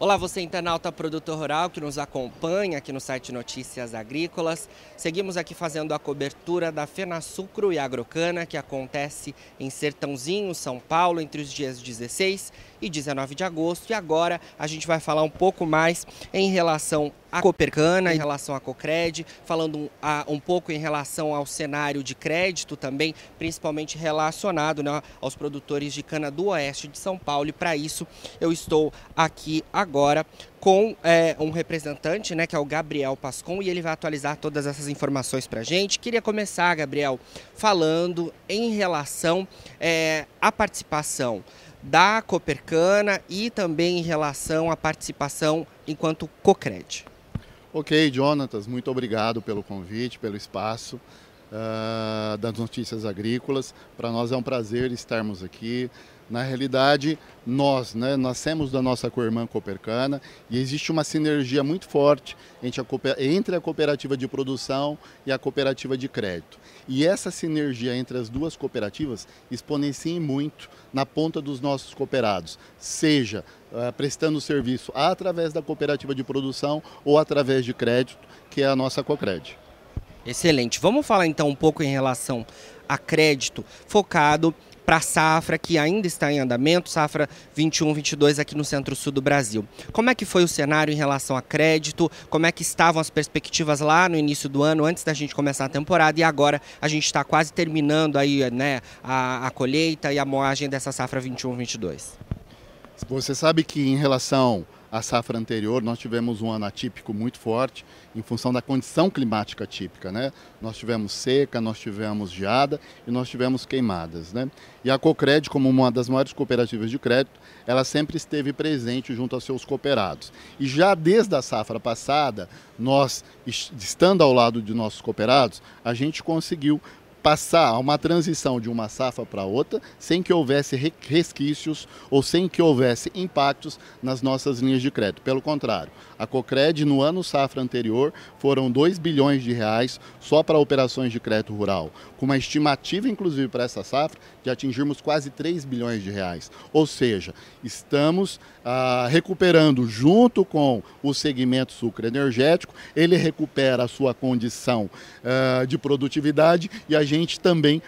Olá, você internauta produtor rural que nos acompanha aqui no site Notícias Agrícolas. Seguimos aqui fazendo a cobertura da Fena Sucro e Agrocana, que acontece em Sertãozinho, São Paulo, entre os dias 16 e 19 de agosto. E agora a gente vai falar um pouco mais em relação à Copercana, em relação à Cocred, falando um, a, um pouco em relação ao cenário de crédito também, principalmente relacionado né, aos produtores de cana do oeste de São Paulo. E para isso eu estou aqui agora agora com é, um representante, né, que é o Gabriel Pascon, e ele vai atualizar todas essas informações para a gente. Queria começar, Gabriel, falando em relação é, à participação da Copercana e também em relação à participação enquanto Cocred. Ok, Jonatas, muito obrigado pelo convite, pelo espaço uh, das notícias agrícolas. Para nós é um prazer estarmos aqui. Na realidade, nós né, nascemos da nossa co-irmã Copercana e existe uma sinergia muito forte entre a, entre a cooperativa de produção e a cooperativa de crédito. E essa sinergia entre as duas cooperativas exponencia muito na ponta dos nossos cooperados, seja uh, prestando serviço através da cooperativa de produção ou através de crédito, que é a nossa Cocred. Excelente. Vamos falar então um pouco em relação a crédito focado para a safra que ainda está em andamento, safra 21-22 aqui no centro-sul do Brasil. Como é que foi o cenário em relação a crédito? Como é que estavam as perspectivas lá no início do ano, antes da gente começar a temporada? E agora a gente está quase terminando aí, né, a, a colheita e a moagem dessa safra 21-22. Você sabe que em relação à safra anterior, nós tivemos um ano atípico muito forte em função da condição climática típica. Né? Nós tivemos seca, nós tivemos geada e nós tivemos queimadas. Né? E a Cocred, como uma das maiores cooperativas de crédito, ela sempre esteve presente junto aos seus cooperados. E já desde a safra passada, nós, estando ao lado de nossos cooperados, a gente conseguiu passar uma transição de uma safra para outra sem que houvesse resquícios ou sem que houvesse impactos nas nossas linhas de crédito. Pelo contrário, a Cocred no ano safra anterior foram 2 bilhões de reais só para operações de crédito rural, com uma estimativa inclusive para essa safra de atingirmos quase 3 bilhões de reais. Ou seja, estamos ah, recuperando junto com o segmento sucro energético, ele recupera a sua condição ah, de produtividade e a gente também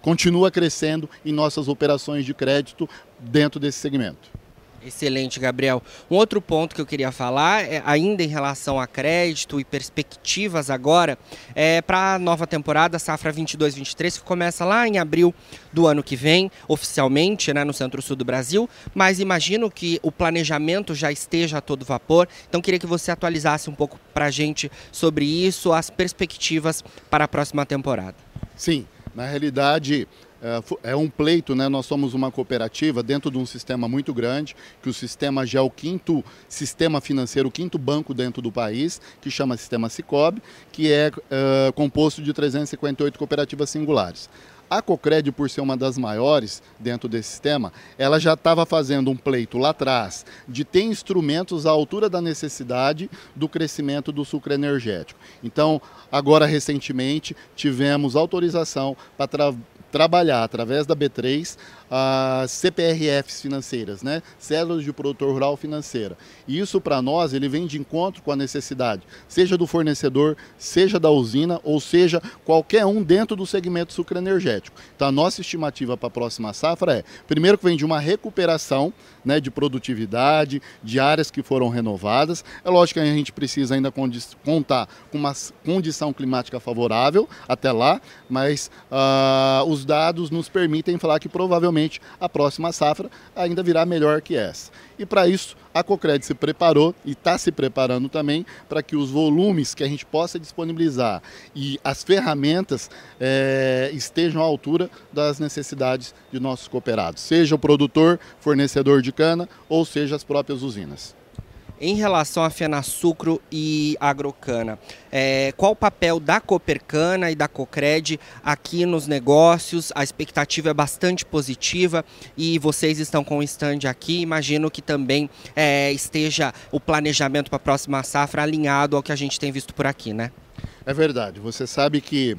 continua crescendo em nossas operações de crédito dentro desse segmento. Excelente, Gabriel. Um outro ponto que eu queria falar, é, ainda em relação a crédito e perspectivas agora, é para a nova temporada, safra 22-23, que começa lá em abril do ano que vem, oficialmente, né, no centro-sul do Brasil, mas imagino que o planejamento já esteja a todo vapor, então queria que você atualizasse um pouco para a gente sobre isso, as perspectivas para a próxima temporada. Sim, na realidade, é, é um pleito, né? Nós somos uma cooperativa dentro de um sistema muito grande, que o sistema já é o quinto sistema financeiro, o quinto banco dentro do país, que chama Sistema Cicobi, que é uh, composto de 358 cooperativas singulares. A Cocred, por ser uma das maiores dentro desse sistema, ela já estava fazendo um pleito lá atrás de ter instrumentos à altura da necessidade do crescimento do sucro energético. Então, agora recentemente, tivemos autorização para trabalhar através da B3 as CPRFs financeiras, né? Células de produtor rural financeira. E isso para nós ele vem de encontro com a necessidade, seja do fornecedor, seja da usina, ou seja qualquer um dentro do segmento sucroenergético. Então a nossa estimativa para a próxima safra é, primeiro que vem de uma recuperação, né, de produtividade, de áreas que foram renovadas. É lógico que a gente precisa ainda contar com uma condição climática favorável até lá, mas uh, os dados nos permitem falar que provavelmente provavelmente a próxima safra ainda virá melhor que essa. E para isso, a Cocred se preparou e está se preparando também para que os volumes que a gente possa disponibilizar e as ferramentas é, estejam à altura das necessidades de nossos cooperados, seja o produtor, fornecedor de cana ou seja as próprias usinas. Em relação a Fenasucro e Agrocana, é, qual o papel da Copercana e da Cocred aqui nos negócios? A expectativa é bastante positiva e vocês estão com o stand aqui. Imagino que também é, esteja o planejamento para a próxima safra alinhado ao que a gente tem visto por aqui, né? É verdade. Você sabe que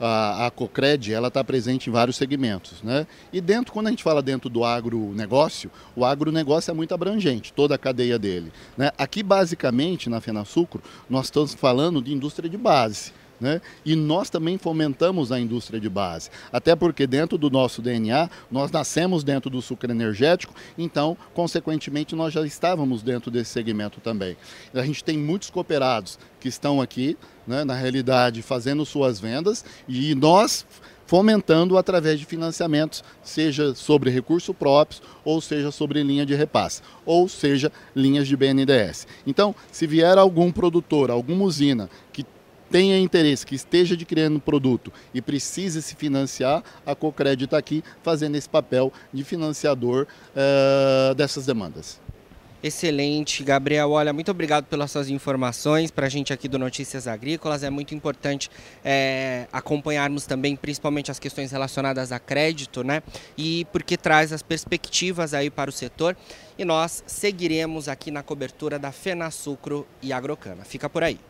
a, a Cocred ela está presente em vários segmentos. Né? E dentro, quando a gente fala dentro do agronegócio, o agronegócio é muito abrangente, toda a cadeia dele. Né? Aqui, basicamente, na FenaSucro, nós estamos falando de indústria de base. Né? E nós também fomentamos a indústria de base, até porque dentro do nosso DNA nós nascemos dentro do sucro energético, então, consequentemente, nós já estávamos dentro desse segmento também. A gente tem muitos cooperados que estão aqui, né, na realidade, fazendo suas vendas e nós fomentando através de financiamentos, seja sobre recursos próprios, ou seja sobre linha de repasse, ou seja linhas de BNDES. Então, se vier algum produtor, alguma usina que tenha interesse, que esteja adquirindo produto e precise se financiar, a Cocred está aqui fazendo esse papel de financiador uh, dessas demandas. Excelente, Gabriel. Olha, muito obrigado pelas suas informações para a gente aqui do Notícias Agrícolas. É muito importante é, acompanharmos também, principalmente as questões relacionadas a crédito, né? E porque traz as perspectivas aí para o setor. E nós seguiremos aqui na cobertura da Fenasucro e Agrocana. Fica por aí.